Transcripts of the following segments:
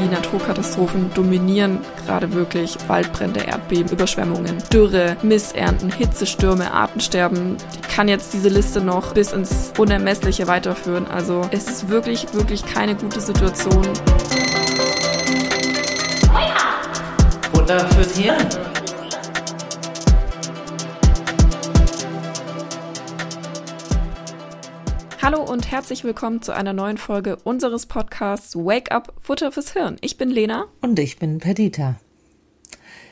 Die Naturkatastrophen dominieren gerade wirklich. Waldbrände, Erdbeben, Überschwemmungen, Dürre, Missernten, Hitzestürme, Artensterben. Ich kann jetzt diese Liste noch bis ins Unermessliche weiterführen. Also es ist wirklich, wirklich keine gute Situation. Futter fürs Hirn. Hallo und herzlich willkommen zu einer neuen Folge unseres Podcasts Wake Up Futter fürs Hirn. Ich bin Lena. Und ich bin Perdita.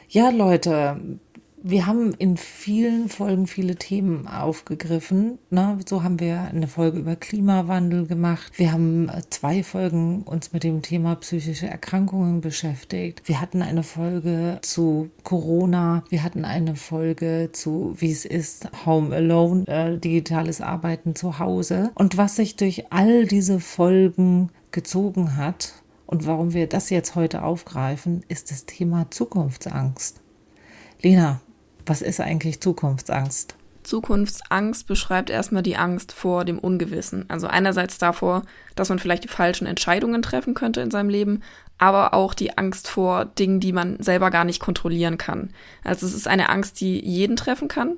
Ja, Leute, wir haben in vielen Folgen viele Themen aufgegriffen. Ne? So haben wir eine Folge über Klimawandel gemacht. Wir haben äh, zwei Folgen uns mit dem Thema psychische Erkrankungen beschäftigt. Wir hatten eine Folge zu Corona. Wir hatten eine Folge zu, wie es ist, Home Alone, äh, digitales Arbeiten zu Hause. Und was sich durch all diese Folgen gezogen hat und warum wir das jetzt heute aufgreifen, ist das Thema Zukunftsangst. Lena, was ist eigentlich Zukunftsangst? Zukunftsangst beschreibt erstmal die Angst vor dem Ungewissen. Also einerseits davor, dass man vielleicht die falschen Entscheidungen treffen könnte in seinem Leben, aber auch die Angst vor Dingen, die man selber gar nicht kontrollieren kann. Also es ist eine Angst, die jeden treffen kann,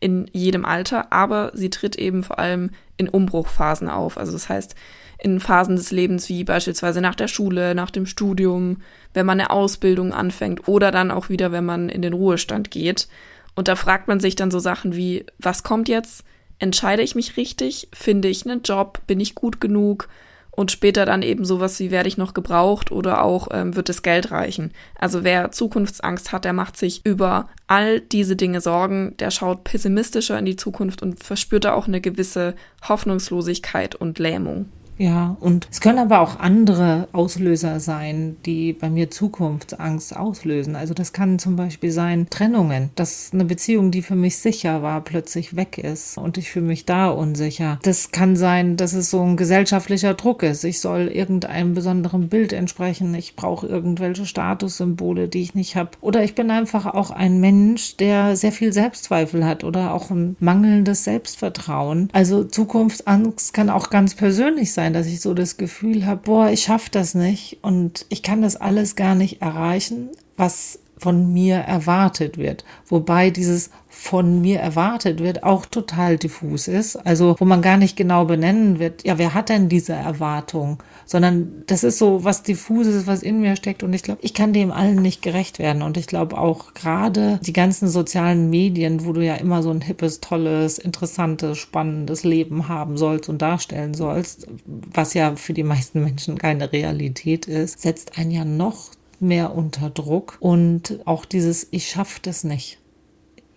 in jedem Alter, aber sie tritt eben vor allem in Umbruchphasen auf. Also das heißt, in Phasen des Lebens wie beispielsweise nach der Schule, nach dem Studium, wenn man eine Ausbildung anfängt oder dann auch wieder, wenn man in den Ruhestand geht. Und da fragt man sich dann so Sachen wie, was kommt jetzt? Entscheide ich mich richtig? Finde ich einen Job? Bin ich gut genug? Und später dann eben sowas wie, werde ich noch gebraucht oder auch ähm, wird das Geld reichen? Also wer Zukunftsangst hat, der macht sich über all diese Dinge Sorgen, der schaut pessimistischer in die Zukunft und verspürt da auch eine gewisse Hoffnungslosigkeit und Lähmung. Ja, und es können aber auch andere Auslöser sein, die bei mir Zukunftsangst auslösen. Also das kann zum Beispiel sein Trennungen, dass eine Beziehung, die für mich sicher war, plötzlich weg ist und ich fühle mich da unsicher. Das kann sein, dass es so ein gesellschaftlicher Druck ist. Ich soll irgendeinem besonderen Bild entsprechen. Ich brauche irgendwelche Statussymbole, die ich nicht habe. Oder ich bin einfach auch ein Mensch, der sehr viel Selbstzweifel hat oder auch ein mangelndes Selbstvertrauen. Also Zukunftsangst kann auch ganz persönlich sein sein, dass ich so das Gefühl habe, boah, ich schaffe das nicht und ich kann das alles gar nicht erreichen, was von mir erwartet wird. Wobei dieses von mir erwartet wird auch total diffus ist. Also wo man gar nicht genau benennen wird, ja, wer hat denn diese Erwartung? Sondern das ist so was diffuses, was in mir steckt. Und ich glaube, ich kann dem allen nicht gerecht werden. Und ich glaube auch gerade die ganzen sozialen Medien, wo du ja immer so ein hippes, tolles, interessantes, spannendes Leben haben sollst und darstellen sollst, was ja für die meisten Menschen keine Realität ist, setzt einen ja noch mehr unter Druck und auch dieses Ich schaffe das nicht.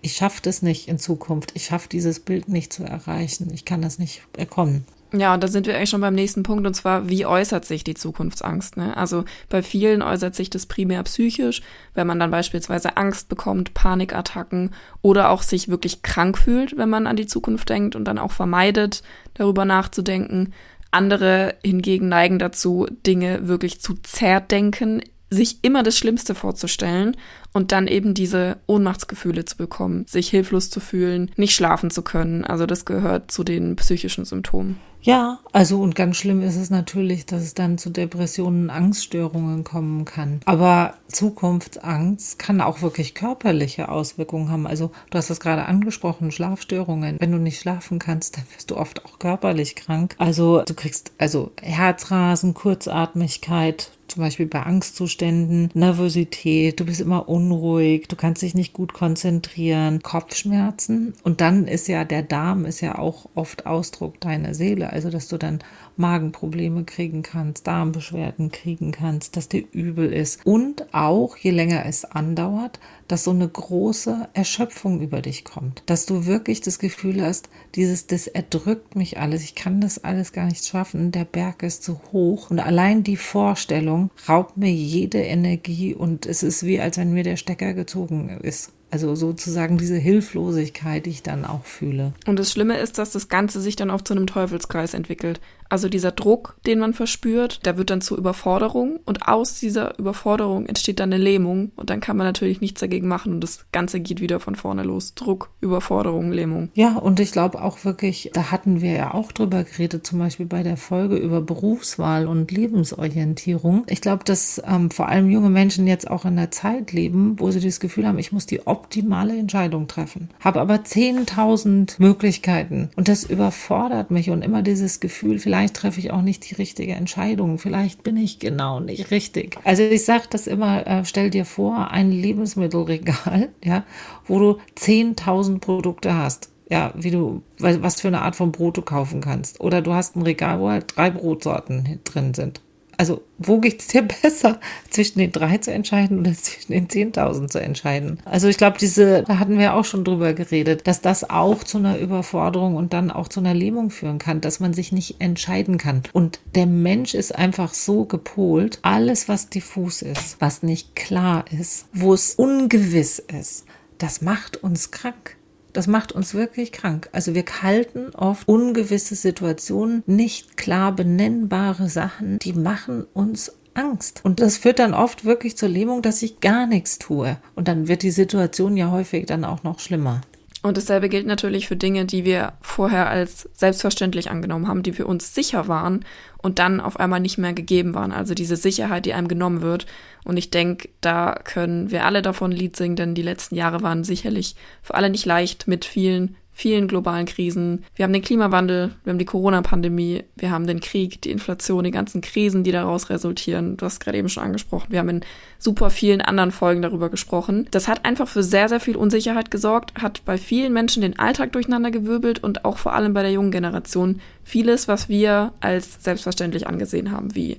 Ich schaffe das nicht in Zukunft. Ich schaffe dieses Bild nicht zu erreichen. Ich kann das nicht bekommen. Ja, und da sind wir eigentlich schon beim nächsten Punkt, und zwar, wie äußert sich die Zukunftsangst? Ne? Also bei vielen äußert sich das primär psychisch, wenn man dann beispielsweise Angst bekommt, Panikattacken oder auch sich wirklich krank fühlt, wenn man an die Zukunft denkt und dann auch vermeidet, darüber nachzudenken. Andere hingegen neigen dazu, Dinge wirklich zu zerdenken, sich immer das Schlimmste vorzustellen und dann eben diese Ohnmachtsgefühle zu bekommen, sich hilflos zu fühlen, nicht schlafen zu können. Also das gehört zu den psychischen Symptomen. Ja, also und ganz schlimm ist es natürlich, dass es dann zu Depressionen, Angststörungen kommen kann. Aber Zukunftsangst kann auch wirklich körperliche Auswirkungen haben. Also du hast es gerade angesprochen, Schlafstörungen. Wenn du nicht schlafen kannst, dann wirst du oft auch körperlich krank. Also du kriegst also Herzrasen, Kurzatmigkeit, zum Beispiel bei Angstzuständen, Nervosität, du bist immer unruhig, du kannst dich nicht gut konzentrieren, Kopfschmerzen. Und dann ist ja der Darm ist ja auch oft Ausdruck deiner Seele, also dass du dann Magenprobleme kriegen kannst, Darmbeschwerden kriegen kannst, dass dir übel ist. Und auch, je länger es andauert, dass so eine große Erschöpfung über dich kommt. Dass du wirklich das Gefühl hast, dieses, das erdrückt mich alles, ich kann das alles gar nicht schaffen, der Berg ist zu hoch. Und allein die Vorstellung raubt mir jede Energie und es ist wie, als wenn mir der Stecker gezogen ist. Also sozusagen diese Hilflosigkeit, die ich dann auch fühle. Und das Schlimme ist, dass das Ganze sich dann auch zu einem Teufelskreis entwickelt. Also dieser Druck, den man verspürt, der wird dann zur Überforderung und aus dieser Überforderung entsteht dann eine Lähmung und dann kann man natürlich nichts dagegen machen und das Ganze geht wieder von vorne los. Druck, Überforderung, Lähmung. Ja, und ich glaube auch wirklich, da hatten wir ja auch drüber geredet, zum Beispiel bei der Folge über Berufswahl und Lebensorientierung. Ich glaube, dass ähm, vor allem junge Menschen jetzt auch in der Zeit leben, wo sie das Gefühl haben, ich muss die optimale Entscheidung treffen. Habe aber 10.000 Möglichkeiten und das überfordert mich und immer dieses Gefühl, vielleicht treffe ich auch nicht die richtige Entscheidung, vielleicht bin ich genau nicht richtig. Also ich sage das immer, äh, stell dir vor, ein Lebensmittelregal, ja, wo du 10.000 Produkte hast ja, wie du, was für eine Art von Brot du kaufen kannst. Oder du hast ein Regal, wo halt drei Brotsorten drin sind. Also, wo geht es dir besser, zwischen den drei zu entscheiden oder zwischen den 10.000 zu entscheiden? Also, ich glaube, diese, da hatten wir auch schon drüber geredet, dass das auch zu einer Überforderung und dann auch zu einer Lähmung führen kann, dass man sich nicht entscheiden kann. Und der Mensch ist einfach so gepolt, alles, was diffus ist, was nicht klar ist, wo es ungewiss ist, das macht uns krank. Das macht uns wirklich krank. Also wir halten oft ungewisse Situationen, nicht klar benennbare Sachen, die machen uns Angst. Und das führt dann oft wirklich zur Lähmung, dass ich gar nichts tue. Und dann wird die Situation ja häufig dann auch noch schlimmer. Und dasselbe gilt natürlich für Dinge, die wir vorher als selbstverständlich angenommen haben, die für uns sicher waren und dann auf einmal nicht mehr gegeben waren. Also diese Sicherheit, die einem genommen wird. Und ich denke, da können wir alle davon Lied singen, denn die letzten Jahre waren sicherlich für alle nicht leicht mit vielen vielen globalen Krisen. Wir haben den Klimawandel, wir haben die Corona-Pandemie, wir haben den Krieg, die Inflation, die ganzen Krisen, die daraus resultieren. Du hast gerade eben schon angesprochen. Wir haben in super vielen anderen Folgen darüber gesprochen. Das hat einfach für sehr, sehr viel Unsicherheit gesorgt, hat bei vielen Menschen den Alltag durcheinandergewirbelt und auch vor allem bei der jungen Generation vieles, was wir als selbstverständlich angesehen haben, wie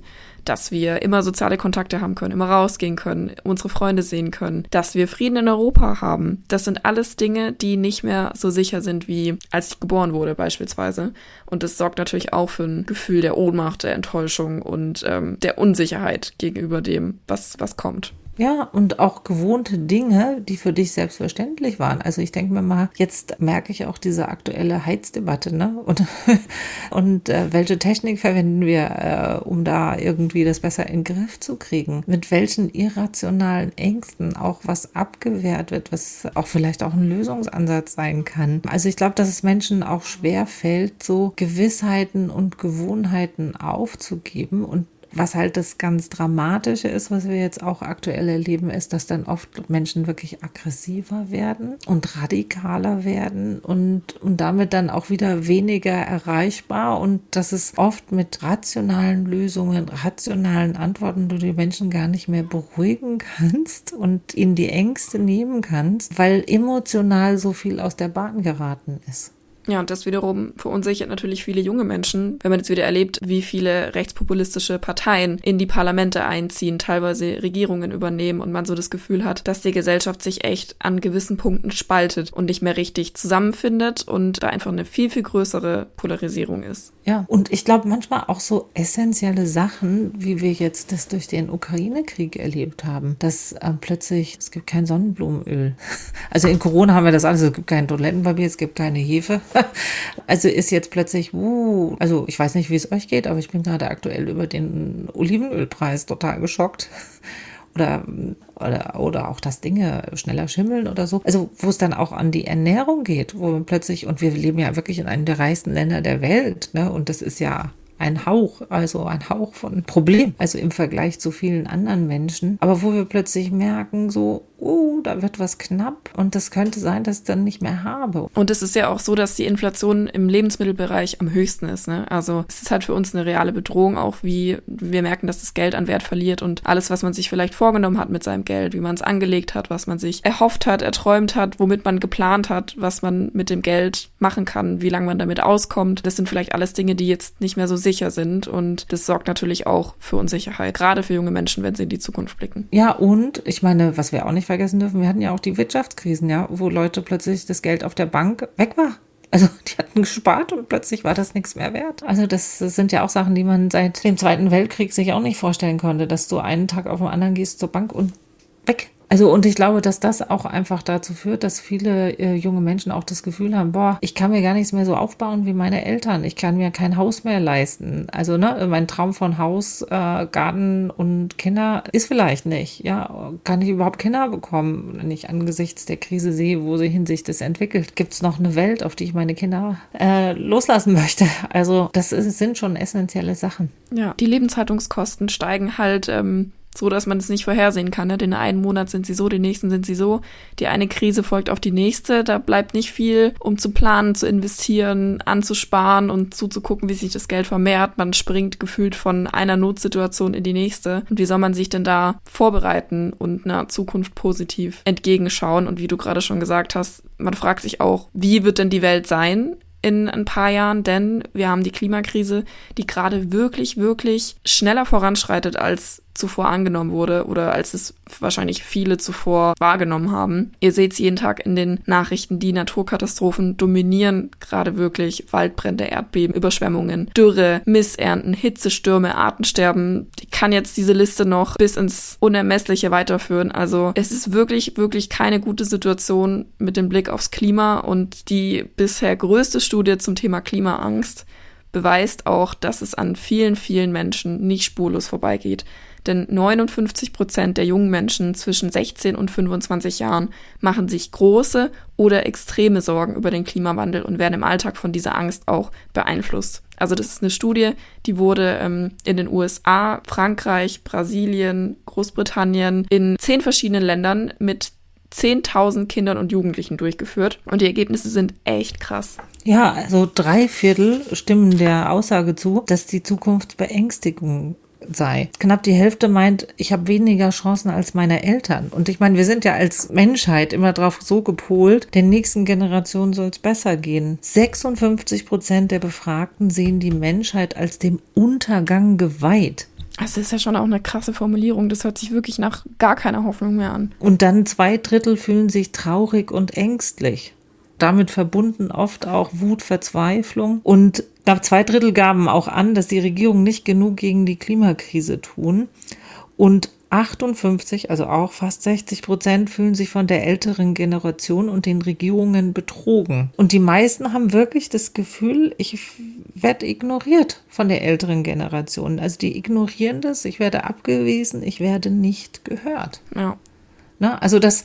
dass wir immer soziale Kontakte haben können, immer rausgehen können, unsere Freunde sehen können, dass wir Frieden in Europa haben. Das sind alles Dinge, die nicht mehr so sicher sind, wie als ich geboren wurde beispielsweise. Und das sorgt natürlich auch für ein Gefühl der Ohnmacht, der Enttäuschung und ähm, der Unsicherheit gegenüber dem, was, was kommt. Ja, und auch gewohnte Dinge, die für dich selbstverständlich waren. Also ich denke mir mal, jetzt merke ich auch diese aktuelle Heizdebatte, ne? Und, und äh, welche Technik verwenden wir, äh, um da irgendwie das besser in den Griff zu kriegen? Mit welchen irrationalen Ängsten auch was abgewehrt wird, was auch vielleicht auch ein Lösungsansatz sein kann. Also ich glaube, dass es Menschen auch schwer fällt, so Gewissheiten und Gewohnheiten aufzugeben und was halt das ganz Dramatische ist, was wir jetzt auch aktuell erleben, ist, dass dann oft Menschen wirklich aggressiver werden und radikaler werden und, und damit dann auch wieder weniger erreichbar und dass es oft mit rationalen Lösungen, rationalen Antworten du die Menschen gar nicht mehr beruhigen kannst und ihnen die Ängste nehmen kannst, weil emotional so viel aus der Bahn geraten ist. Ja, und das wiederum verunsichert natürlich viele junge Menschen, wenn man jetzt wieder erlebt, wie viele rechtspopulistische Parteien in die Parlamente einziehen, teilweise Regierungen übernehmen und man so das Gefühl hat, dass die Gesellschaft sich echt an gewissen Punkten spaltet und nicht mehr richtig zusammenfindet und da einfach eine viel, viel größere Polarisierung ist. Ja, und ich glaube manchmal auch so essentielle Sachen, wie wir jetzt das durch den Ukraine-Krieg erlebt haben, dass äh, plötzlich, es gibt kein Sonnenblumenöl. Also in Corona haben wir das alles, es gibt kein Toilettenpapier, es gibt keine Hefe. Also ist jetzt plötzlich, uh, also ich weiß nicht, wie es euch geht, aber ich bin gerade aktuell über den Olivenölpreis total geschockt. Oder, oder, oder auch, dass Dinge schneller schimmeln oder so. Also, wo es dann auch an die Ernährung geht, wo man plötzlich, und wir leben ja wirklich in einem der reichsten Länder der Welt, ne? Und das ist ja ein Hauch, also ein Hauch von Problem, also im Vergleich zu vielen anderen Menschen. Aber wo wir plötzlich merken, so, uh, da wird was knapp und das könnte sein, dass ich dann nicht mehr habe. Und es ist ja auch so, dass die Inflation im Lebensmittelbereich am höchsten ist. Ne? Also es ist halt für uns eine reale Bedrohung, auch wie wir merken, dass das Geld an Wert verliert und alles, was man sich vielleicht vorgenommen hat mit seinem Geld, wie man es angelegt hat, was man sich erhofft hat, erträumt hat, womit man geplant hat, was man mit dem Geld machen kann, wie lange man damit auskommt. Das sind vielleicht alles Dinge, die jetzt nicht mehr so sicher sind und das sorgt natürlich auch für Unsicherheit, gerade für junge Menschen, wenn sie in die Zukunft blicken. Ja, und ich meine, was wir auch nicht vergessen dürfen, wir hatten ja auch die Wirtschaftskrisen, ja, wo Leute plötzlich das Geld auf der Bank weg war. Also die hatten gespart und plötzlich war das nichts mehr wert. Also das, sind ja auch Sachen, die man seit dem Zweiten Weltkrieg sich auch nicht vorstellen konnte, dass du einen Tag auf den anderen gehst zur Bank und weg Also und ich glaube, dass das auch einfach dazu führt, dass viele äh, junge Menschen auch das Gefühl haben, boah, ich kann mir gar nichts mehr so aufbauen wie meine Eltern. Ich kann mir kein Haus mehr leisten. Also ne, mein Traum von Haus, äh, Garten und Kinder ist vielleicht nicht. Ja, kann ich überhaupt Kinder bekommen, wenn ich angesichts der Krise sehe, wo sich sich das entwickelt? Gibt es noch eine Welt, auf die ich meine Kinder äh, loslassen möchte? Also das ist, sind schon essentielle Sachen. Ja, die Lebenshaltungskosten steigen halt ähm, so dass man es nicht vorhersehen kann. Ne? Den einen Monat sind sie so, den nächsten sind sie so. Die eine Krise folgt auf die nächste. Da bleibt nicht viel, um zu planen, zu investieren, anzusparen und zuzugucken, wie sich das Geld vermehrt. Man springt gefühlt von einer Notsituation in die nächste. Und wie soll man sich denn da vorbereiten und einer Zukunft positiv entgegenschauen? Und wie du gerade schon gesagt hast, man fragt sich auch, wie wird denn die Welt sein in ein paar Jahren, denn wir haben die Klimakrise, die gerade wirklich, wirklich schneller voranschreitet als zuvor angenommen wurde oder als es wahrscheinlich viele zuvor wahrgenommen haben. Ihr seht es jeden Tag in den Nachrichten, die Naturkatastrophen dominieren gerade wirklich Waldbrände, Erdbeben, Überschwemmungen, Dürre, Missernten, Hitzestürme, Artensterben. Ich kann jetzt diese Liste noch bis ins Unermessliche weiterführen. Also es ist wirklich, wirklich keine gute Situation mit dem Blick aufs Klima und die bisher größte Studie zum Thema Klimaangst beweist auch, dass es an vielen, vielen Menschen nicht spurlos vorbeigeht. Denn 59 Prozent der jungen Menschen zwischen 16 und 25 Jahren machen sich große oder extreme Sorgen über den Klimawandel und werden im Alltag von dieser Angst auch beeinflusst. Also das ist eine Studie, die wurde ähm, in den USA, Frankreich, Brasilien, Großbritannien, in zehn verschiedenen Ländern mit 10.000 Kindern und Jugendlichen durchgeführt. Und die Ergebnisse sind echt krass. Ja, also drei Viertel stimmen der Aussage zu, dass die Zukunft Beängstigung sei. Knapp die Hälfte meint, ich habe weniger Chancen als meine Eltern. Und ich meine, wir sind ja als Menschheit immer darauf so gepolt, den nächsten Generationen soll es besser gehen. 56 Prozent der Befragten sehen die Menschheit als dem Untergang geweiht. Das ist ja schon auch eine krasse Formulierung. Das hört sich wirklich nach gar keiner Hoffnung mehr an. Und dann zwei Drittel fühlen sich traurig und ängstlich damit verbunden oft auch Wut, Verzweiflung. Und knapp zwei Drittel gaben auch an, dass die Regierung nicht genug gegen die Klimakrise tun. Und 58, also auch fast 60 Prozent fühlen sich von der älteren Generation und den Regierungen betrogen. Und die meisten haben wirklich das Gefühl, ich werde ignoriert von der älteren Generation. Also die ignorieren das, ich werde abgewiesen, ich werde nicht gehört. Ja. Ne? Also das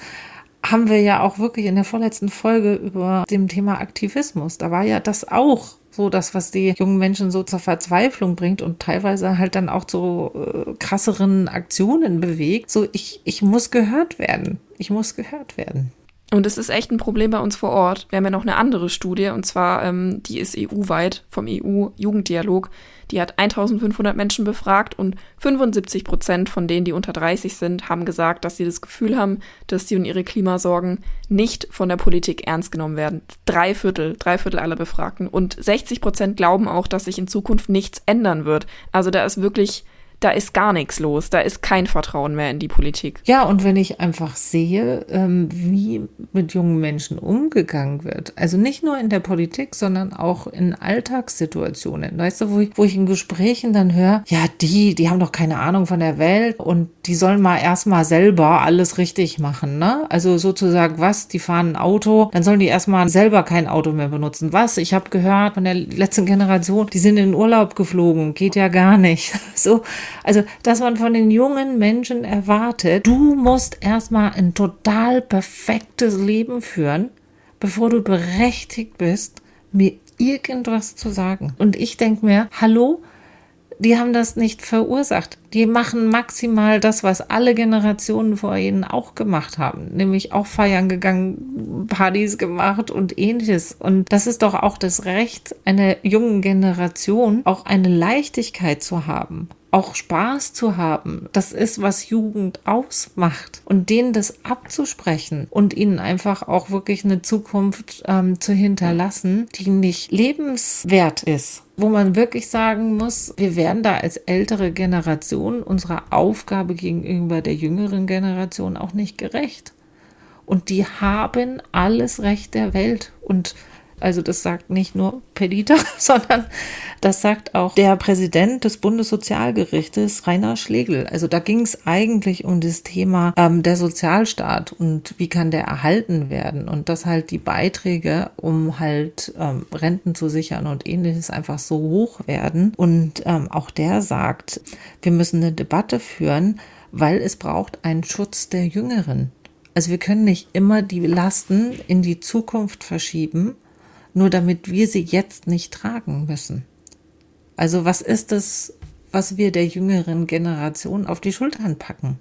haben wir ja auch wirklich in der vorletzten Folge über dem Thema Aktivismus. Da war ja das auch so das, was die jungen Menschen so zur Verzweiflung bringt und teilweise halt dann auch zu äh, krasseren Aktionen bewegt. So, ich, ich muss gehört werden. Ich muss gehört werden. Und es ist echt ein Problem bei uns vor Ort. Wir haben ja noch eine andere Studie, und zwar, ähm, die ist EU-weit vom EU-Jugenddialog. Die hat 1500 Menschen befragt und 75 Prozent von denen, die unter 30 sind, haben gesagt, dass sie das Gefühl haben, dass sie und ihre Klimasorgen nicht von der Politik ernst genommen werden. Drei Viertel, drei Viertel aller Befragten. Und 60 Prozent glauben auch, dass sich in Zukunft nichts ändern wird. Also da ist wirklich da ist gar nichts los, da ist kein Vertrauen mehr in die Politik. Ja, und wenn ich einfach sehe, ähm, wie mit jungen Menschen umgegangen wird, also nicht nur in der Politik, sondern auch in Alltagssituationen, weißt du, wo ich, wo ich in Gesprächen dann höre, ja, die, die haben doch keine Ahnung von der Welt und die sollen mal erstmal selber alles richtig machen, ne? Also sozusagen, was, die fahren ein Auto, dann sollen die erstmal selber kein Auto mehr benutzen. Was? Ich habe gehört von der letzten Generation, die sind in Urlaub geflogen, geht ja gar nicht. So, also, dass man von den jungen Menschen erwartet, du musst erstmal ein total perfektes Leben führen, bevor du berechtigt bist, mir irgendwas zu sagen. Und ich denke mir, hallo, die haben das nicht verursacht. Die machen maximal das, was alle Generationen vor ihnen auch gemacht haben, nämlich auch feiern gegangen, Partys gemacht und ähnliches. Und das ist doch auch das Recht einer jungen Generation, auch eine Leichtigkeit zu haben auch Spaß zu haben. Das ist, was Jugend ausmacht. Und denen das abzusprechen und ihnen einfach auch wirklich eine Zukunft ähm, zu hinterlassen, die nicht lebenswert ist. Wo man wirklich sagen muss, wir werden da als ältere Generation unserer Aufgabe gegenüber der jüngeren Generation auch nicht gerecht. Und die haben alles Recht der Welt. Und Also das sagt nicht nur Pedita, sondern das sagt auch der Präsident des Bundessozialgerichtes, Rainer Schlegel. Also da ging es eigentlich um das Thema ähm, der Sozialstaat und wie kann der erhalten werden und dass halt die Beiträge, um halt ähm, Renten zu sichern und ähnliches einfach so hoch werden. Und ähm, auch der sagt, wir müssen eine Debatte führen, weil es braucht einen Schutz der Jüngeren. Also wir können nicht immer die Lasten in die Zukunft verschieben, nur damit wir sie jetzt nicht tragen müssen. Also was ist es, was wir der jüngeren Generation auf die Schultern packen?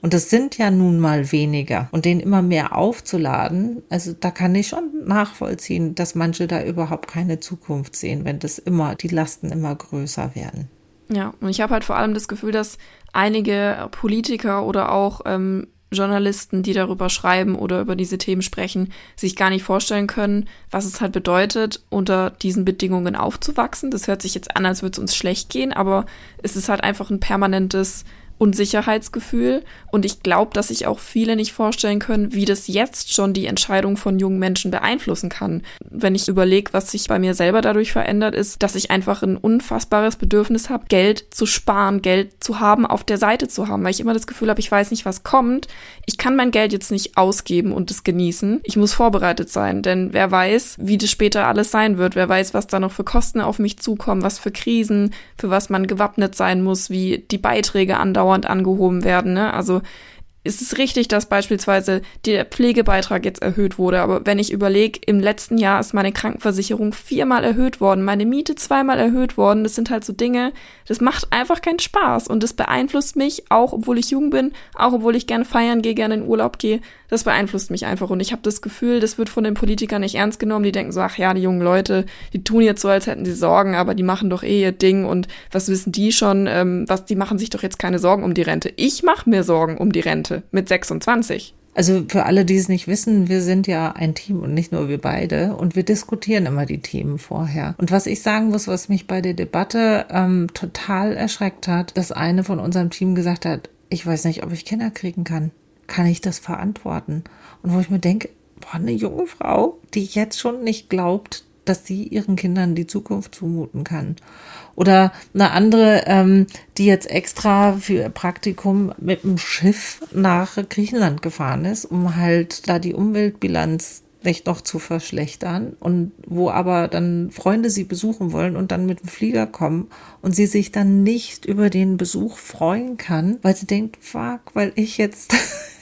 Und das sind ja nun mal weniger. Und den immer mehr aufzuladen, also da kann ich schon nachvollziehen, dass manche da überhaupt keine Zukunft sehen, wenn das immer, die Lasten immer größer werden. Ja, und ich habe halt vor allem das Gefühl, dass einige Politiker oder auch ähm, Journalisten, die darüber schreiben oder über diese Themen sprechen, sich gar nicht vorstellen können, was es halt bedeutet, unter diesen Bedingungen aufzuwachsen. Das hört sich jetzt an, als würde es uns schlecht gehen, aber es ist halt einfach ein permanentes Unsicherheitsgefühl. Und ich glaube, dass sich auch viele nicht vorstellen können, wie das jetzt schon die Entscheidung von jungen Menschen beeinflussen kann. Wenn ich überlege, was sich bei mir selber dadurch verändert, ist, dass ich einfach ein unfassbares Bedürfnis habe, Geld zu sparen, Geld zu haben, auf der Seite zu haben, weil ich immer das Gefühl habe, ich weiß nicht, was kommt. Ich kann mein Geld jetzt nicht ausgeben und es genießen. Ich muss vorbereitet sein, denn wer weiß, wie das später alles sein wird. Wer weiß, was da noch für Kosten auf mich zukommen, was für Krisen, für was man gewappnet sein muss, wie die Beiträge andauern dauernd angehoben werden. Ne? Also ist es richtig, dass beispielsweise der Pflegebeitrag jetzt erhöht wurde. Aber wenn ich überlege, im letzten Jahr ist meine Krankenversicherung viermal erhöht worden, meine Miete zweimal erhöht worden. Das sind halt so Dinge, das macht einfach keinen Spaß. Und das beeinflusst mich, auch obwohl ich jung bin, auch obwohl ich gerne feiern gehe, gerne in Urlaub gehe. Das beeinflusst mich einfach. Und ich habe das Gefühl, das wird von den Politikern nicht ernst genommen. Die denken so, ach ja, die jungen Leute, die tun jetzt so, als hätten sie Sorgen, aber die machen doch eh ihr Ding. Und was wissen die schon? Ähm, was, die machen sich doch jetzt keine Sorgen um die Rente. Ich mache mir Sorgen um die Rente mit 26. Also für alle, die es nicht wissen, wir sind ja ein Team und nicht nur wir beide und wir diskutieren immer die Themen vorher. Und was ich sagen muss, was mich bei der Debatte ähm, total erschreckt hat, dass eine von unserem Team gesagt hat, ich weiß nicht, ob ich Kinder kriegen kann. Kann ich das verantworten? Und wo ich mir denke, boah, eine junge Frau, die jetzt schon nicht glaubt, dass sie ihren Kindern die Zukunft zumuten kann. Oder eine andere, ähm, die jetzt extra für Praktikum mit dem Schiff nach Griechenland gefahren ist, um halt da die Umweltbilanz nicht noch zu verschlechtern und wo aber dann Freunde sie besuchen wollen und dann mit dem Flieger kommen und sie sich dann nicht über den Besuch freuen kann, weil sie denkt, fuck, weil ich jetzt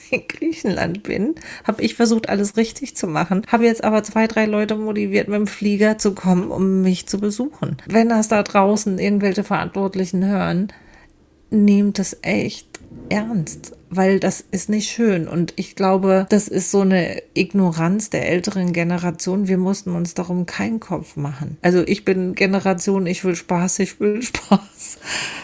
in Griechenland bin, habe ich versucht, alles richtig zu machen. Habe jetzt aber zwei, drei Leute motiviert, mit dem Flieger zu kommen, um mich zu besuchen. Wenn das da draußen irgendwelche Verantwortlichen hören, nehmt es echt ernst, weil das ist nicht schön. Und ich glaube, das ist so eine Ignoranz der älteren Generation. Wir mussten uns darum keinen Kopf machen. Also ich bin Generation, ich will Spaß, ich will Spaß.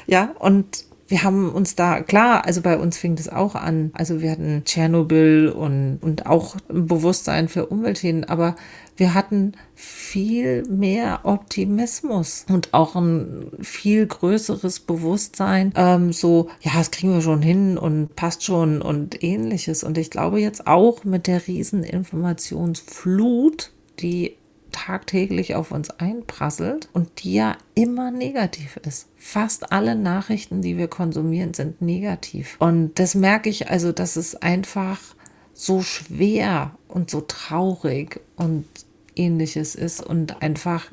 Ja, und wir haben uns da, klar, also bei uns fing das auch an. Also wir hatten Tschernobyl und, und auch ein Bewusstsein für Umweltthemen, aber wir hatten viel mehr Optimismus und auch ein viel größeres Bewusstsein, ähm, so, ja, das kriegen wir schon hin und passt schon und ähnliches. Und ich glaube jetzt auch mit der riesen Informationsflut, die tagtäglich auf uns einprasselt und die ja immer negativ ist. Fast alle Nachrichten, die wir konsumieren, sind negativ. Und das merke ich also, dass es einfach so schwer und so traurig und ähnliches ist und einfach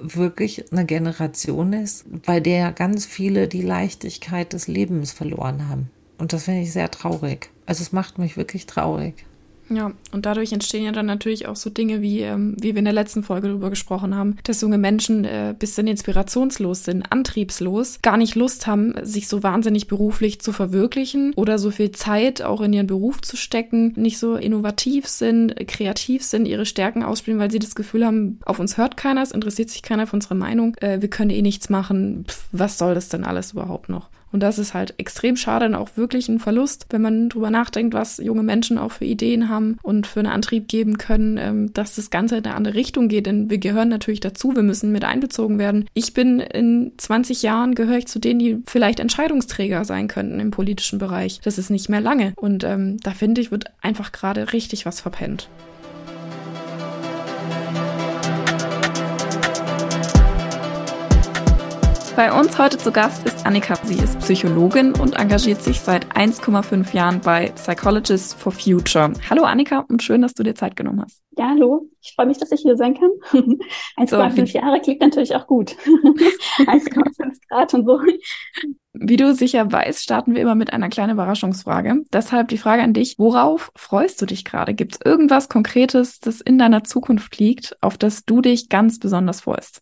wirklich eine Generation ist, bei der ganz viele die Leichtigkeit des Lebens verloren haben. Und das finde ich sehr traurig. Also es macht mich wirklich traurig. Ja, und dadurch entstehen ja dann natürlich auch so Dinge, wie, ähm, wie wir in der letzten Folge darüber gesprochen haben, dass junge Menschen äh, bisschen inspirationslos sind, antriebslos, gar nicht Lust haben, sich so wahnsinnig beruflich zu verwirklichen oder so viel Zeit auch in ihren Beruf zu stecken, nicht so innovativ sind, kreativ sind, ihre Stärken ausspielen, weil sie das Gefühl haben, auf uns hört keiner, es interessiert sich keiner für unsere Meinung, äh, wir können eh nichts machen, Pff, was soll das denn alles überhaupt noch? Und das ist halt extrem schade und auch wirklich ein Verlust, wenn man drüber nachdenkt, was junge Menschen auch für Ideen haben und für einen Antrieb geben können, ähm, dass das Ganze in eine andere Richtung geht. Denn wir gehören natürlich dazu, wir müssen mit einbezogen werden. Ich bin in 20 Jahren, gehöre ich zu denen, die vielleicht Entscheidungsträger sein könnten im politischen Bereich. Das ist nicht mehr lange. Und ähm, da finde ich, wird einfach gerade richtig was verpennt. Bei uns heute zu Gast ist Annika. Sie ist Psychologin und engagiert sich seit 1,5 Jahren bei Psychologists for Future. Hallo Annika und schön, dass du dir Zeit genommen hast. Ja, hallo. Ich freue mich, dass ich hier sein kann. 1,5 so, Jahre klingt natürlich auch gut. 1,5 Grad und so. Wie du sicher weißt, starten wir immer mit einer kleinen Überraschungsfrage. Deshalb die Frage an dich, worauf freust du dich gerade? Gibt es irgendwas Konkretes, das in deiner Zukunft liegt, auf das du dich ganz besonders freust?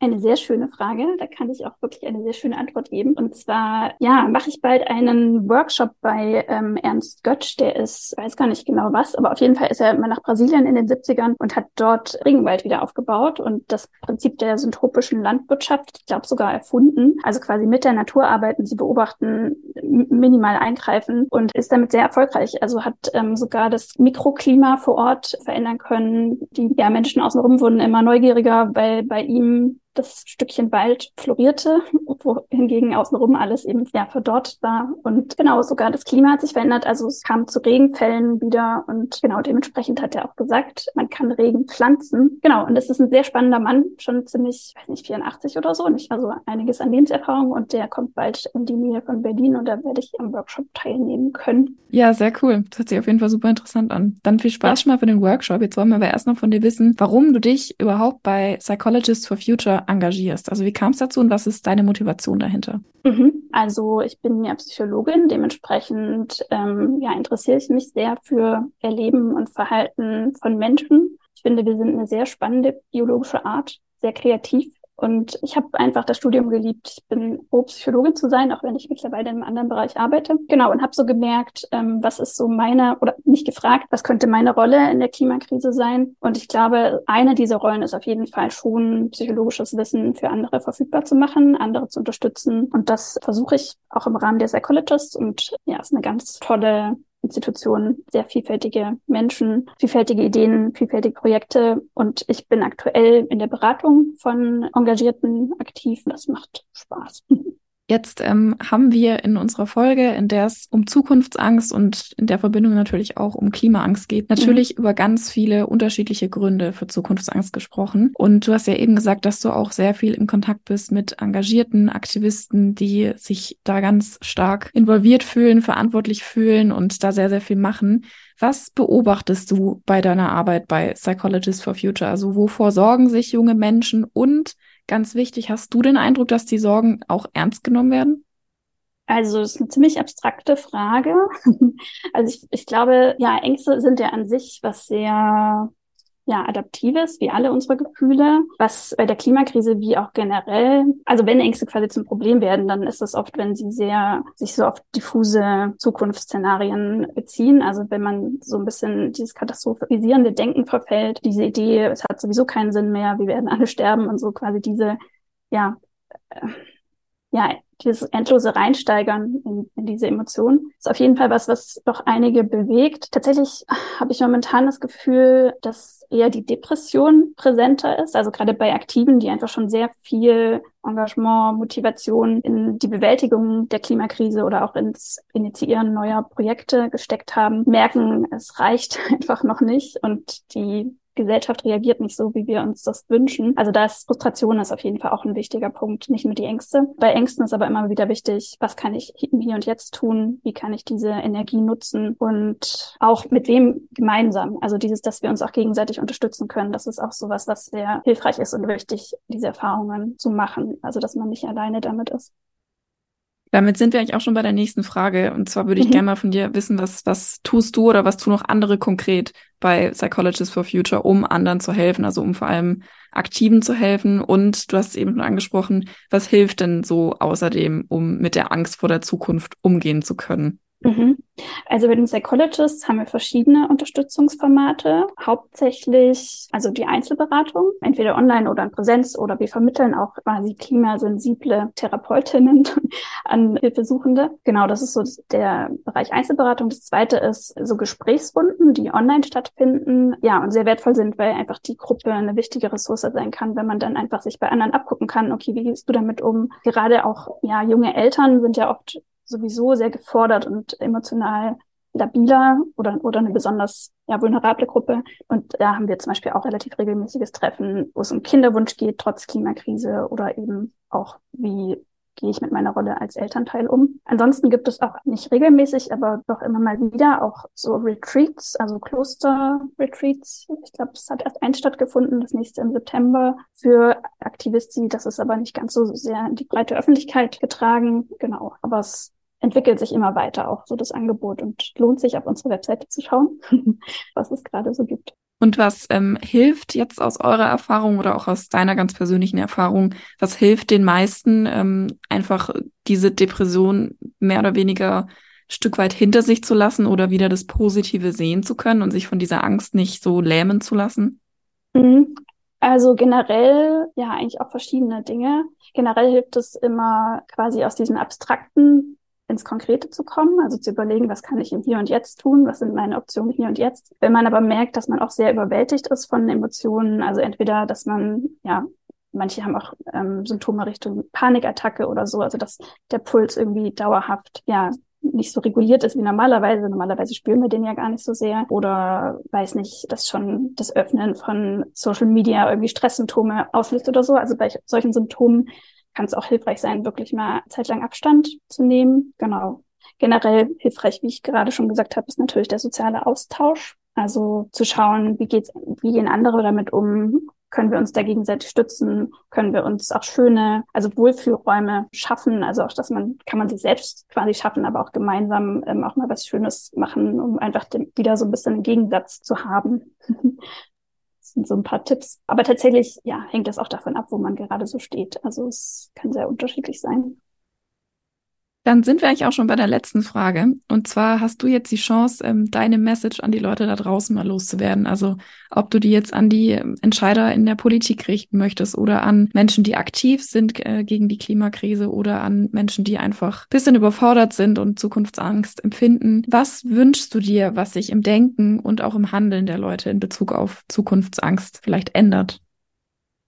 Eine sehr schöne Frage. Da kann ich auch wirklich eine sehr schöne Antwort geben. Und zwar, ja, mache ich bald einen Workshop bei ähm, Ernst Götsch. Der ist, weiß gar nicht genau was, aber auf jeden Fall ist er immer nach Brasilien in den 70ern und hat dort Regenwald wieder aufgebaut und das Prinzip der syntropischen Landwirtschaft, ich glaube sogar erfunden. Also quasi mit der Natur arbeiten, sie beobachten, minimal eingreifen und ist damit sehr erfolgreich. Also hat ähm, sogar das Mikroklima vor Ort verändern können. Die ja, Menschen außenrum wurden immer neugieriger, weil bei ihm das Stückchen Wald florierte, wohingegen außenrum alles eben ja verdorrt war. Und genau, sogar das Klima hat sich verändert. Also es kam zu Regenfällen wieder und genau dementsprechend hat er auch gesagt, man kann Regen pflanzen. Genau, und das ist ein sehr spannender Mann, schon ziemlich, weiß nicht, 84 oder so, nicht also einiges an Lebenserfahrung und der kommt bald in die Nähe von Berlin und da werde ich am Workshop teilnehmen können. Ja, sehr cool. Das hört sich auf jeden Fall super interessant an. Dann viel Spaß ja. schon mal für den Workshop. Jetzt wollen wir aber erst noch von dir wissen, warum du dich überhaupt bei Psychologists for Future engagierst. Also wie kam es dazu und was ist deine Motivation dahinter? Mhm. Also ich bin ja Psychologin, dementsprechend ähm, ja, interessiere ich mich sehr für Erleben und Verhalten von Menschen. Ich finde, wir sind eine sehr spannende biologische Art, sehr kreativ und ich habe einfach das Studium geliebt. Ich bin froh, Psychologin zu sein, auch wenn ich mittlerweile in einem anderen Bereich arbeite. Genau, und habe so gemerkt, ähm, was ist so meine, oder nicht gefragt, was könnte meine Rolle in der Klimakrise sein. Und ich glaube, eine dieser Rollen ist auf jeden Fall schon psychologisches Wissen für andere verfügbar zu machen, andere zu unterstützen. Und das versuche ich auch im Rahmen der Psychologists. Und ja, ist eine ganz tolle Institutionen, sehr vielfältige Menschen, vielfältige Ideen, vielfältige Projekte. Und ich bin aktuell in der Beratung von Engagierten aktiv. Das macht Spaß. Jetzt ähm, haben wir in unserer Folge, in der es um Zukunftsangst und in der Verbindung natürlich auch um Klimaangst geht, natürlich mhm. über ganz viele unterschiedliche Gründe für Zukunftsangst gesprochen. Und du hast ja eben gesagt, dass du auch sehr viel in Kontakt bist mit engagierten Aktivisten, die sich da ganz stark involviert fühlen, verantwortlich fühlen und da sehr, sehr viel machen. Was beobachtest du bei deiner Arbeit bei Psychologists for Future? Also wovor sorgen sich junge Menschen und Ganz wichtig, hast du den Eindruck, dass die Sorgen auch ernst genommen werden? Also es ist eine ziemlich abstrakte Frage. Also ich, ich glaube, ja, Ängste sind ja an sich was sehr ja, adaptives, wie alle unsere Gefühle, was bei der Klimakrise wie auch generell, also wenn Ängste quasi zum Problem werden, dann ist das oft, wenn sie sehr, sich so auf diffuse Zukunftsszenarien beziehen. Also wenn man so ein bisschen dieses katastrophisierende Denken verfällt, diese Idee, es hat sowieso keinen Sinn mehr, wir werden alle sterben und so quasi diese, ja, äh, ja, dieses endlose Reinsteigern in, in diese Emotionen ist auf jeden Fall was, was doch einige bewegt. Tatsächlich habe ich momentan das Gefühl, dass eher die Depression präsenter ist. Also gerade bei Aktiven, die einfach schon sehr viel Engagement, Motivation in die Bewältigung der Klimakrise oder auch ins Initiieren neuer Projekte gesteckt haben, merken, es reicht einfach noch nicht und die Gesellschaft reagiert nicht so, wie wir uns das wünschen. Also da ist Frustration ist auf jeden Fall auch ein wichtiger Punkt, nicht nur die Ängste. Bei Ängsten ist aber immer wieder wichtig, was kann ich hier und jetzt tun? Wie kann ich diese Energie nutzen? Und auch mit wem gemeinsam? Also dieses, dass wir uns auch gegenseitig unterstützen können, das ist auch sowas, was sehr hilfreich ist und wichtig, diese Erfahrungen zu machen. Also dass man nicht alleine damit ist. Damit sind wir eigentlich auch schon bei der nächsten Frage. Und zwar würde ich mhm. gerne mal von dir wissen, was, was tust du oder was tun noch andere konkret bei Psychologists for Future, um anderen zu helfen, also um vor allem Aktiven zu helfen. Und du hast es eben schon angesprochen, was hilft denn so außerdem, um mit der Angst vor der Zukunft umgehen zu können? Mhm. Also bei den Psychologists haben wir verschiedene Unterstützungsformate. Hauptsächlich also die Einzelberatung, entweder online oder in Präsenz oder wir vermitteln auch quasi klimasensible Therapeutinnen an Hilfesuchende. Genau, das ist so der Bereich Einzelberatung. Das zweite ist so Gesprächsrunden, die online stattfinden. Ja, und sehr wertvoll sind, weil einfach die Gruppe eine wichtige Ressource sein kann, wenn man dann einfach sich bei anderen abgucken kann, okay, wie gehst du damit um? Gerade auch, ja, junge Eltern sind ja oft sowieso sehr gefordert und emotional labiler oder, oder eine besonders ja, vulnerable Gruppe. Und da haben wir zum Beispiel auch relativ regelmäßiges Treffen, wo es um Kinderwunsch geht, trotz Klimakrise oder eben auch, wie gehe ich mit meiner Rolle als Elternteil um. Ansonsten gibt es auch nicht regelmäßig, aber doch immer mal wieder auch so Retreats, also Kloster-Retreats. Ich glaube, es hat erst ein stattgefunden, das nächste im September für Aktivisti. Das ist aber nicht ganz so sehr in die breite Öffentlichkeit getragen. Genau, aber es entwickelt sich immer weiter auch so das Angebot und lohnt sich auf unsere Webseite zu schauen, was es gerade so gibt. Und was ähm, hilft jetzt aus eurer Erfahrung oder auch aus deiner ganz persönlichen Erfahrung, was hilft den meisten, ähm, einfach diese Depression mehr oder weniger Stück weit hinter sich zu lassen oder wieder das Positive sehen zu können und sich von dieser Angst nicht so lähmen zu lassen? Mhm. Also generell, ja, eigentlich auch verschiedene Dinge. Generell hilft es immer quasi aus diesen abstrakten ins Konkrete zu kommen, also zu überlegen, was kann ich im Hier und Jetzt tun, was sind meine Optionen hier und jetzt. Wenn man aber merkt, dass man auch sehr überwältigt ist von Emotionen, also entweder, dass man, ja, manche haben auch ähm, Symptome Richtung Panikattacke oder so, also dass der Puls irgendwie dauerhaft, ja, nicht so reguliert ist wie normalerweise. Normalerweise spüren wir den ja gar nicht so sehr. Oder weiß nicht, dass schon das Öffnen von Social Media irgendwie Stresssymptome auslöst oder so. Also bei solchen Symptomen kann es auch hilfreich sein, wirklich mal zeitlang Abstand zu nehmen. Genau. Generell hilfreich, wie ich gerade schon gesagt habe, ist natürlich der soziale Austausch. Also zu schauen, wie geht's, wie gehen andere damit um? Können wir uns da gegenseitig stützen? Können wir uns auch schöne, also Wohlfühlräume schaffen? Also auch, dass man, kann man sich selbst quasi schaffen, aber auch gemeinsam ähm, auch mal was Schönes machen, um einfach den, wieder so ein bisschen einen Gegensatz zu haben. Sind so ein paar Tipps. Aber tatsächlich, ja, hängt das auch davon ab, wo man gerade so steht. Also es kann sehr unterschiedlich sein. Dann sind wir eigentlich auch schon bei der letzten Frage. Und zwar hast du jetzt die Chance, ähm, deine Message an die Leute da draußen mal loszuwerden. Also ob du die jetzt an die ähm, Entscheider in der Politik richten möchtest oder an Menschen, die aktiv sind äh, gegen die Klimakrise oder an Menschen, die einfach ein bisschen überfordert sind und Zukunftsangst empfinden. Was wünschst du dir, was sich im Denken und auch im Handeln der Leute in Bezug auf Zukunftsangst vielleicht ändert?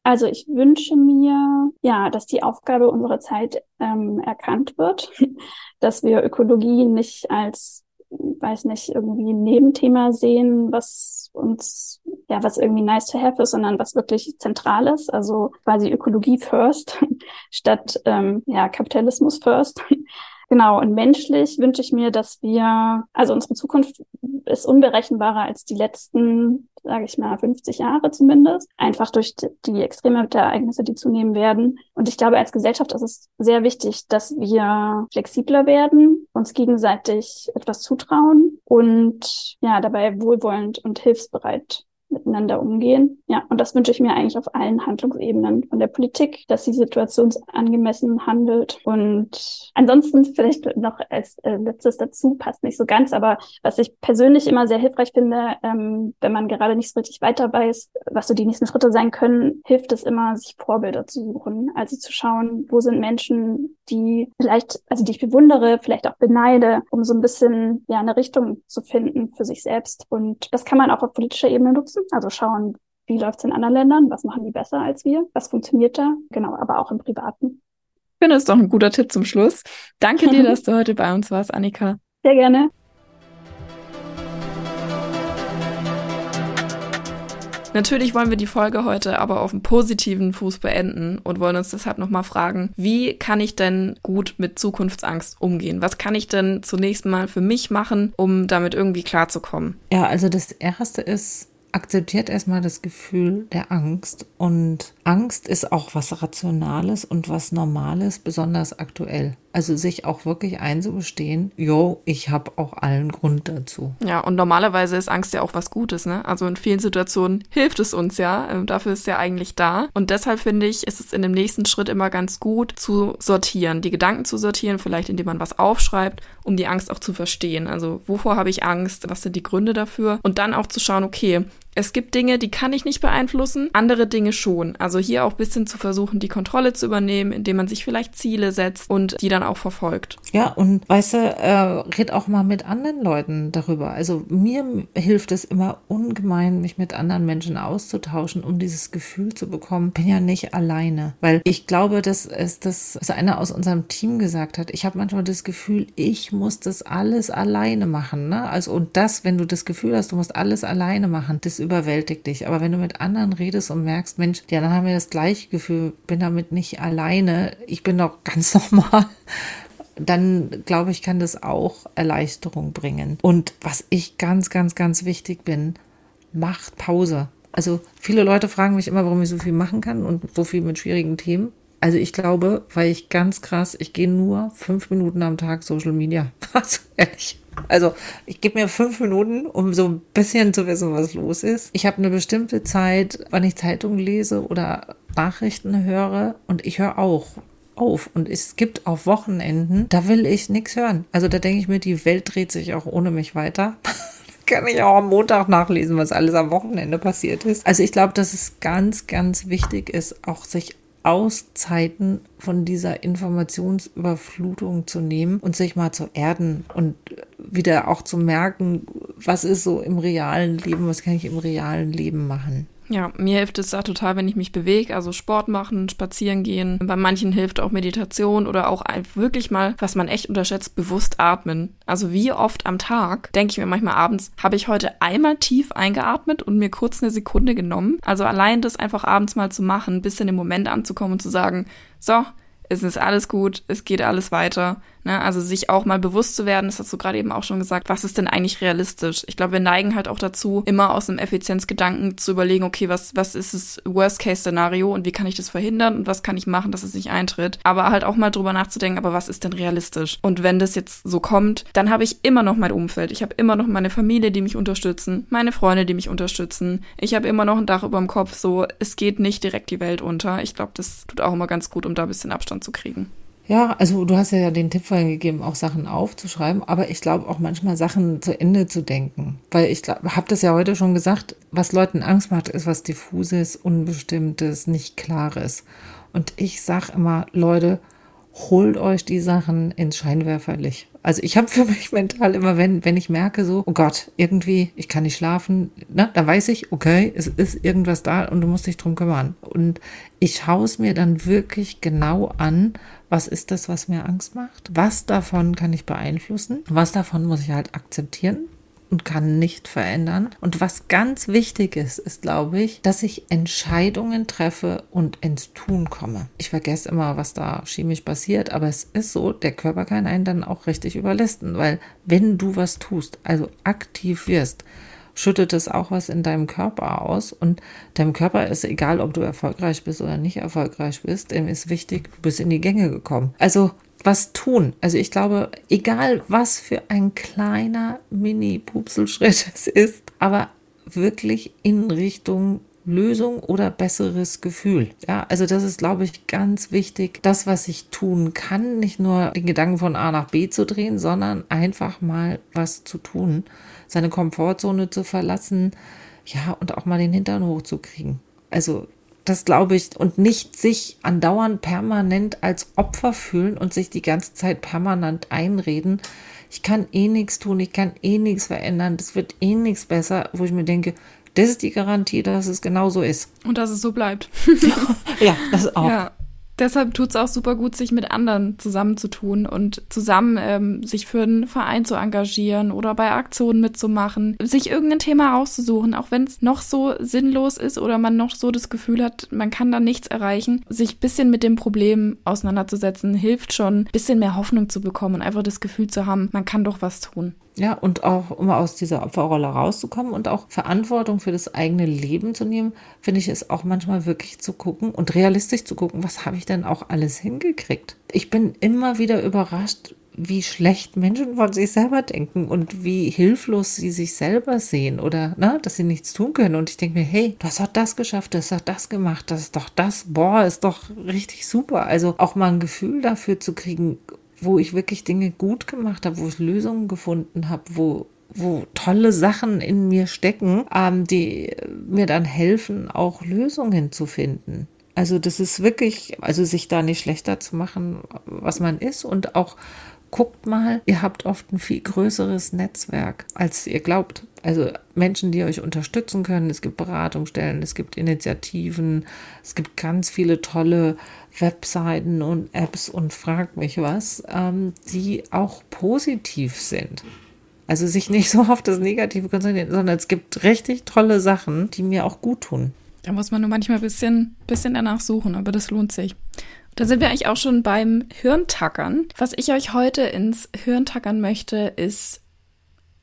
Also ich wünsche mir, ja, dass die Aufgabe unserer Zeit ähm, erkannt wird, dass wir Ökologie nicht als, weiß nicht, irgendwie ein Nebenthema sehen, was uns, ja, was irgendwie nice to have ist, sondern was wirklich zentral ist. Also quasi Ökologie first statt ähm, ja Kapitalismus first. Genau, und menschlich wünsche ich mir, dass wir, also unsere Zukunft ist unberechenbarer als die letzten, sage ich mal, 50 Jahre zumindest, einfach durch die extreme Ereignisse, die zunehmen werden. Und ich glaube, als Gesellschaft ist es sehr wichtig, dass wir flexibler werden, uns gegenseitig etwas zutrauen und ja, dabei wohlwollend und hilfsbereit miteinander umgehen. Ja, und das wünsche ich mir eigentlich auf allen Handlungsebenen von der Politik, dass sie situationsangemessen handelt. Und ansonsten vielleicht noch als äh, letztes dazu, passt nicht so ganz, aber was ich persönlich immer sehr hilfreich finde, ähm, wenn man gerade nicht so richtig weiter weiß, was so die nächsten Schritte sein können, hilft es immer, sich Vorbilder zu suchen. Also zu schauen, wo sind Menschen, die vielleicht, also die ich bewundere, vielleicht auch beneide, um so ein bisschen ja eine Richtung zu finden für sich selbst. Und das kann man auch auf politischer Ebene nutzen. Also schauen, wie läuft es in anderen Ländern, was machen die besser als wir, was funktioniert da, genau, aber auch im Privaten. Ich finde, das ist doch ein guter Tipp zum Schluss. Danke dir, dass du heute bei uns warst, Annika. Sehr gerne. Natürlich wollen wir die Folge heute aber auf einem positiven Fuß beenden und wollen uns deshalb nochmal fragen, wie kann ich denn gut mit Zukunftsangst umgehen? Was kann ich denn zunächst mal für mich machen, um damit irgendwie klarzukommen? Ja, also das Erste ist, akzeptiert erstmal das Gefühl der Angst und Angst ist auch was Rationales und was Normales, besonders aktuell. Also sich auch wirklich einzugestehen, jo, ich habe auch allen Grund dazu. Ja, und normalerweise ist Angst ja auch was Gutes, ne? Also in vielen Situationen hilft es uns ja. Ähm, dafür ist ja eigentlich da. Und deshalb finde ich, ist es in dem nächsten Schritt immer ganz gut zu sortieren, die Gedanken zu sortieren, vielleicht indem man was aufschreibt, um die Angst auch zu verstehen. Also wovor habe ich Angst? Was sind die Gründe dafür? Und dann auch zu schauen, okay, es gibt Dinge, die kann ich nicht beeinflussen, andere Dinge schon. Also hier auch ein bisschen zu versuchen, die Kontrolle zu übernehmen, indem man sich vielleicht Ziele setzt und die dann auch verfolgt. Ja, und weißt du, äh, red auch mal mit anderen Leuten darüber. Also mir hilft es immer ungemein, mich mit anderen Menschen auszutauschen, um dieses Gefühl zu bekommen, bin ja nicht alleine. Weil ich glaube, dass es das, was einer aus unserem Team gesagt hat, ich habe manchmal das Gefühl, ich muss das alles alleine machen. Ne? Also und das, wenn du das Gefühl hast, du musst alles alleine machen, das überwältigt dich. Aber wenn du mit anderen redest und merkst, Mensch, die anderen haben ja das gleiche Gefühl, bin damit nicht alleine, ich bin doch ganz normal, dann glaube ich, kann das auch Erleichterung bringen. Und was ich ganz, ganz, ganz wichtig bin, macht Pause. Also viele Leute fragen mich immer, warum ich so viel machen kann und so viel mit schwierigen Themen. Also ich glaube, weil ich ganz krass, ich gehe nur fünf Minuten am Tag Social Media. Also ehrlich. Also ich gebe mir fünf Minuten, um so ein bisschen zu wissen, was los ist. Ich habe eine bestimmte Zeit, wann ich Zeitungen lese oder Nachrichten höre und ich höre auch auf. Und es gibt auch Wochenenden, da will ich nichts hören. Also da denke ich mir, die Welt dreht sich auch ohne mich weiter. kann ich auch am Montag nachlesen, was alles am Wochenende passiert ist. Also ich glaube, dass es ganz, ganz wichtig ist, auch sich Auszeiten von dieser Informationsüberflutung zu nehmen und sich mal zu erden und wieder auch zu merken, was ist so im realen Leben, was kann ich im realen Leben machen. Ja, mir hilft es da total, wenn ich mich bewege, also Sport machen, spazieren gehen. Bei manchen hilft auch Meditation oder auch wirklich mal, was man echt unterschätzt, bewusst atmen. Also wie oft am Tag denke ich mir manchmal abends, habe ich heute einmal tief eingeatmet und mir kurz eine Sekunde genommen. Also allein das einfach abends mal zu machen, ein bisschen im Moment anzukommen und zu sagen, so, es ist alles gut, es geht alles weiter. Ne? Also sich auch mal bewusst zu werden, das hast du gerade eben auch schon gesagt, was ist denn eigentlich realistisch? Ich glaube, wir neigen halt auch dazu, immer aus einem Effizienzgedanken zu überlegen, okay, was, was ist das Worst-Case-Szenario und wie kann ich das verhindern und was kann ich machen, dass es nicht eintritt? Aber halt auch mal drüber nachzudenken, aber was ist denn realistisch? Und wenn das jetzt so kommt, dann habe ich immer noch mein Umfeld. Ich habe immer noch meine Familie, die mich unterstützen, meine Freunde, die mich unterstützen. Ich habe immer noch ein Dach über dem Kopf, so, es geht nicht direkt die Welt unter. Ich glaube, das tut auch immer ganz gut, um da ein bisschen Abstand zu kriegen. Ja, also du hast ja den Tipp vorhin gegeben, auch Sachen aufzuschreiben, aber ich glaube auch manchmal Sachen zu Ende zu denken. Weil ich habe das ja heute schon gesagt, was Leuten Angst macht, ist was diffuses, unbestimmtes, nicht klares. Und ich sag immer, Leute, holt euch die Sachen ins Scheinwerferlicht. Also ich habe für mich mental immer, wenn, wenn ich merke so, oh Gott, irgendwie, ich kann nicht schlafen, ne, dann weiß ich, okay, es ist irgendwas da und du musst dich drum kümmern. Und ich schaue es mir dann wirklich genau an, was ist das, was mir Angst macht? Was davon kann ich beeinflussen? Was davon muss ich halt akzeptieren? Und kann nicht verändern. Und was ganz wichtig ist, ist, glaube ich, dass ich Entscheidungen treffe und ins Tun komme. Ich vergesse immer, was da chemisch passiert, aber es ist so, der Körper kann einen dann auch richtig überlisten, weil wenn du was tust, also aktiv wirst, schüttet es auch was in deinem Körper aus und deinem Körper ist egal, ob du erfolgreich bist oder nicht erfolgreich bist, dem ist wichtig, du bist in die Gänge gekommen. Also was tun. Also ich glaube, egal was für ein kleiner Mini-Pupselschritt es ist, aber wirklich in Richtung Lösung oder besseres Gefühl. Ja, also das ist, glaube ich, ganz wichtig, das, was ich tun kann, nicht nur den Gedanken von A nach B zu drehen, sondern einfach mal was zu tun, seine Komfortzone zu verlassen, ja, und auch mal den Hintern hochzukriegen. Also das glaube ich, und nicht sich andauernd permanent als Opfer fühlen und sich die ganze Zeit permanent einreden, ich kann eh nichts tun, ich kann eh nichts verändern, das wird eh nichts besser, wo ich mir denke, das ist die Garantie, dass es genau so ist. Und dass es so bleibt. ja, das auch. Ja deshalb tut es auch super gut, sich mit anderen zusammenzutun und zusammen ähm, sich für einen Verein zu engagieren oder bei Aktionen mitzumachen, sich irgendein Thema rauszusuchen, auch wenn es noch so sinnlos ist oder man noch so das Gefühl hat, man kann da nichts erreichen. Sich ein bisschen mit dem Problem auseinanderzusetzen, hilft schon, ein bisschen mehr Hoffnung zu bekommen und einfach das Gefühl zu haben, man kann doch was tun. Ja, und auch, um aus dieser Opferrolle rauszukommen und auch Verantwortung für das eigene Leben zu nehmen, finde ich es auch manchmal wirklich zu gucken und realistisch zu gucken, was habe ich denn auch alles hingekriegt. Ich bin immer wieder überrascht, wie schlecht Menschen von sich selber denken und wie hilflos sie sich selber sehen oder ne, dass sie nichts tun können. Und ich denke mir, hey, du hast doch das geschafft, du hast doch das gemacht, das ist doch das, boah, ist doch richtig super. Also auch mal ein Gefühl dafür zu kriegen, wo ich wirklich Dinge gut gemacht habe, wo ich Lösungen gefunden habe, wo wo tolle Sachen in mir stecken, ähm, die mir dann helfen, auch Lösungen zu finden. Also das ist wirklich, also sich da nicht schlechter zu machen, was man ist und auch guckt mal, ihr habt oft ein viel größeres Netzwerk, als ihr glaubt. Also Menschen, die euch unterstützen können. Es gibt Beratungsstellen, es gibt Initiativen, es gibt ganz viele tolle Webseiten und Apps und frag mich was, ähm, die auch positiv sind. Also sich nicht so auf das Negative konzentrieren, sondern es gibt richtig tolle Sachen, die mir auch gut tun. Da muss man nur manchmal ein bisschen, bisschen danach suchen, aber das lohnt sich. Da sind wir eigentlich auch schon beim Hirntackern. Was ich euch heute ins Hirn tackern möchte, ist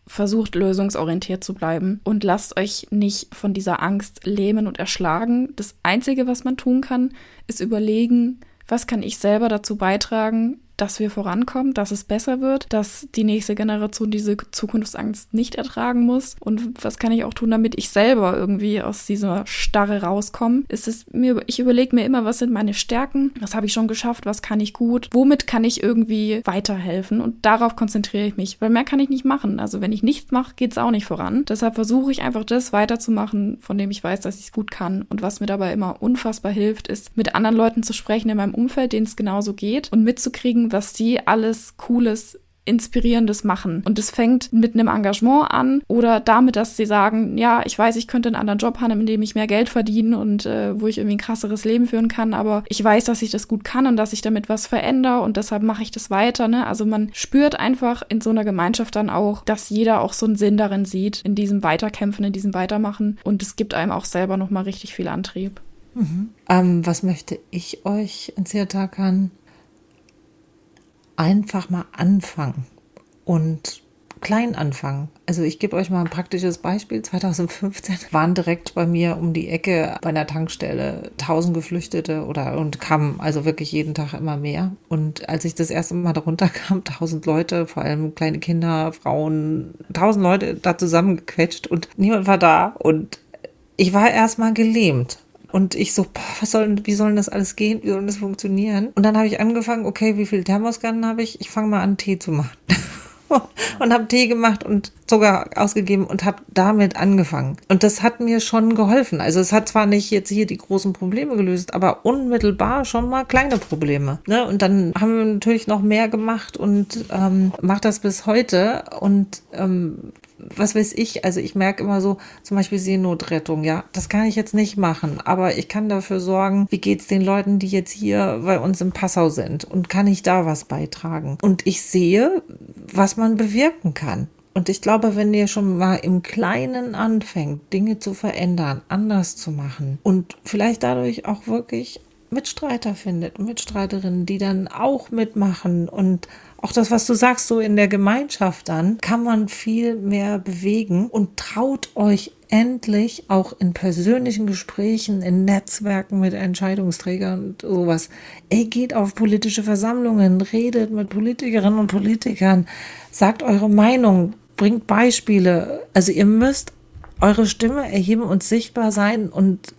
versucht lösungsorientiert zu bleiben und lasst euch nicht von dieser Angst lähmen und erschlagen. Das Einzige, was man tun kann, ist überlegen, was kann ich selber dazu beitragen, dass wir vorankommen, dass es besser wird, dass die nächste Generation diese Zukunftsangst nicht ertragen muss. Und was kann ich auch tun, damit ich selber irgendwie aus dieser Starre rauskomme? Ist es mir, ich überlege mir immer, was sind meine Stärken? Was habe ich schon geschafft? Was kann ich gut? Womit kann ich irgendwie weiterhelfen? Und darauf konzentriere ich mich, weil mehr kann ich nicht machen. Also wenn ich nichts mache, geht es auch nicht voran. Deshalb versuche ich einfach das weiterzumachen, von dem ich weiß, dass ich es gut kann. Und was mir dabei immer unfassbar hilft, ist mit anderen Leuten zu sprechen in meinem Umfeld, denen es genauso geht und mitzukriegen, was die alles Cooles Inspirierendes machen. Und es fängt mit einem Engagement an oder damit, dass sie sagen, ja, ich weiß, ich könnte einen anderen Job haben, in dem ich mehr Geld verdiene und äh, wo ich irgendwie ein krasseres Leben führen kann, aber ich weiß, dass ich das gut kann und dass ich damit was verändere und deshalb mache ich das weiter. Ne? Also man spürt einfach in so einer Gemeinschaft dann auch, dass jeder auch so einen Sinn darin sieht, in diesem Weiterkämpfen, in diesem Weitermachen und es gibt einem auch selber nochmal richtig viel Antrieb. Mhm. Ähm, was möchte ich euch ins Hirtackern? Einfach mal anfangen und klein anfangen. Also ich gebe euch mal ein praktisches Beispiel. 2015 waren direkt bei mir um die Ecke bei einer Tankstelle tausend Geflüchtete oder und kamen also wirklich jeden Tag immer mehr. Und als ich das erste Mal darunter kam, tausend Leute, vor allem kleine Kinder, Frauen, tausend Leute da zusammengequetscht und niemand war da und ich war erstmal gelähmt und ich so, boah, was soll, wie soll das alles gehen? Wie soll das funktionieren? Und dann habe ich angefangen, okay, wie viel Thermoskannen habe ich? Ich fange mal an, Tee zu machen. und habe Tee gemacht und Zucker ausgegeben und habe damit angefangen. Und das hat mir schon geholfen. Also es hat zwar nicht jetzt hier die großen Probleme gelöst, aber unmittelbar schon mal kleine Probleme. Ne? Und dann haben wir natürlich noch mehr gemacht und ähm, mache das bis heute. Und ähm, was weiß ich, also ich merke immer so, zum Beispiel Seenotrettung, ja, das kann ich jetzt nicht machen, aber ich kann dafür sorgen, wie geht's den Leuten, die jetzt hier bei uns im Passau sind und kann ich da was beitragen? Und ich sehe, was man bewirken kann. Und ich glaube, wenn ihr schon mal im Kleinen anfängt, Dinge zu verändern, anders zu machen und vielleicht dadurch auch wirklich Mitstreiter findet, Mitstreiterinnen, die dann auch mitmachen und auch das, was du sagst, so in der Gemeinschaft dann, kann man viel mehr bewegen und traut euch endlich auch in persönlichen Gesprächen, in Netzwerken mit Entscheidungsträgern und sowas. Ey, geht auf politische Versammlungen, redet mit Politikerinnen und Politikern, sagt eure Meinung, bringt Beispiele. Also ihr müsst eure Stimme erheben und sichtbar sein und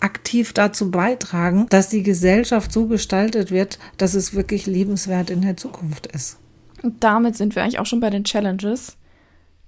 aktiv dazu beitragen, dass die Gesellschaft so gestaltet wird, dass es wirklich lebenswert in der Zukunft ist. Und damit sind wir eigentlich auch schon bei den Challenges.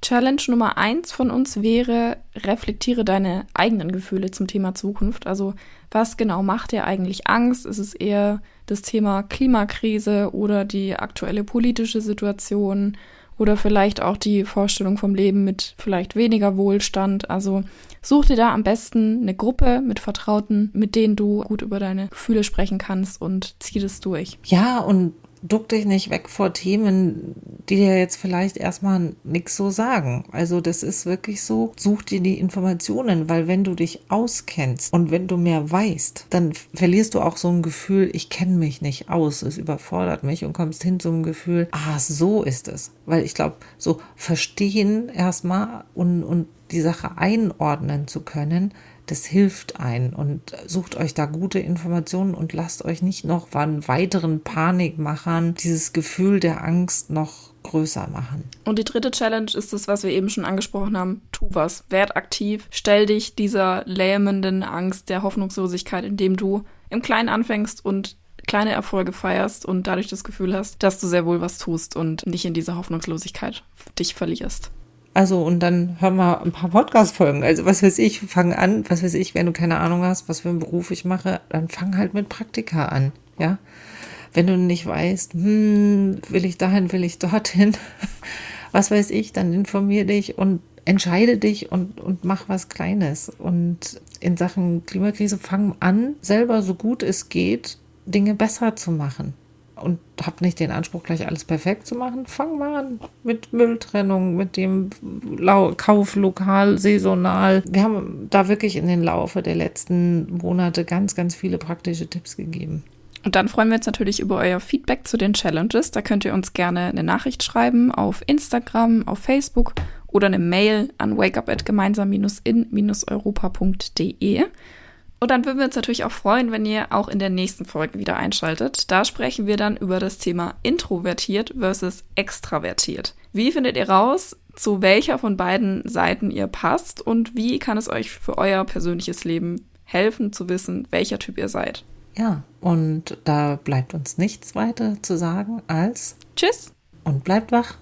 Challenge Nummer eins von uns wäre, reflektiere deine eigenen Gefühle zum Thema Zukunft. Also was genau macht dir eigentlich Angst? Ist es eher das Thema Klimakrise oder die aktuelle politische Situation oder vielleicht auch die Vorstellung vom Leben mit vielleicht weniger Wohlstand? Also Such dir da am besten eine Gruppe mit Vertrauten, mit denen du gut über deine Gefühle sprechen kannst und zieh das durch. Ja, und duck dich nicht weg vor Themen, die dir jetzt vielleicht erstmal nichts so sagen. Also das ist wirklich so, such dir die Informationen, weil wenn du dich auskennst und wenn du mehr weißt, dann verlierst du auch so ein Gefühl, ich kenne mich nicht aus, es überfordert mich und kommst hin zum Gefühl, ah, so ist es. Weil ich glaube, so verstehen erstmal und, und die Sache einordnen zu können, das hilft ein und sucht euch da gute Informationen und lasst euch nicht noch von weiteren Panikmachern dieses Gefühl der Angst noch größer machen. Und die dritte Challenge ist das, was wir eben schon angesprochen haben. Tu was, werd aktiv, stell dich dieser lähmenden Angst, der Hoffnungslosigkeit, indem du im Kleinen anfängst und kleine Erfolge feierst und dadurch das Gefühl hast, dass du sehr wohl was tust und nicht in dieser Hoffnungslosigkeit dich verlierst. Also, und dann hör mal ein paar Podcast-Folgen. Also, was weiß ich, fang an, was weiß ich, wenn du keine Ahnung hast, was für einen Beruf ich mache, dann fang halt mit Praktika an, ja. Wenn du nicht weißt, hm, will ich dahin, will ich dorthin, was weiß ich, dann informier dich und entscheide dich und, und mach was Kleines. Und in Sachen Klimakrise fang an, selber so gut es geht, Dinge besser zu machen und habt nicht den Anspruch, gleich alles perfekt zu machen, fang mal an mit Mülltrennung, mit dem Kauf lokal, saisonal. Wir haben da wirklich in den Laufe der letzten Monate ganz, ganz viele praktische Tipps gegeben. Und dann freuen wir uns natürlich über euer Feedback zu den Challenges. Da könnt ihr uns gerne eine Nachricht schreiben auf Instagram, auf Facebook oder eine Mail an wakeup@gemeinsam-in-europa.de. Und dann würden wir uns natürlich auch freuen, wenn ihr auch in der nächsten Folge wieder einschaltet. Da sprechen wir dann über das Thema introvertiert versus extravertiert. Wie findet ihr raus, zu welcher von beiden Seiten ihr passt und wie kann es euch für euer persönliches Leben helfen zu wissen, welcher Typ ihr seid? Ja, und da bleibt uns nichts weiter zu sagen als Tschüss und bleibt wach.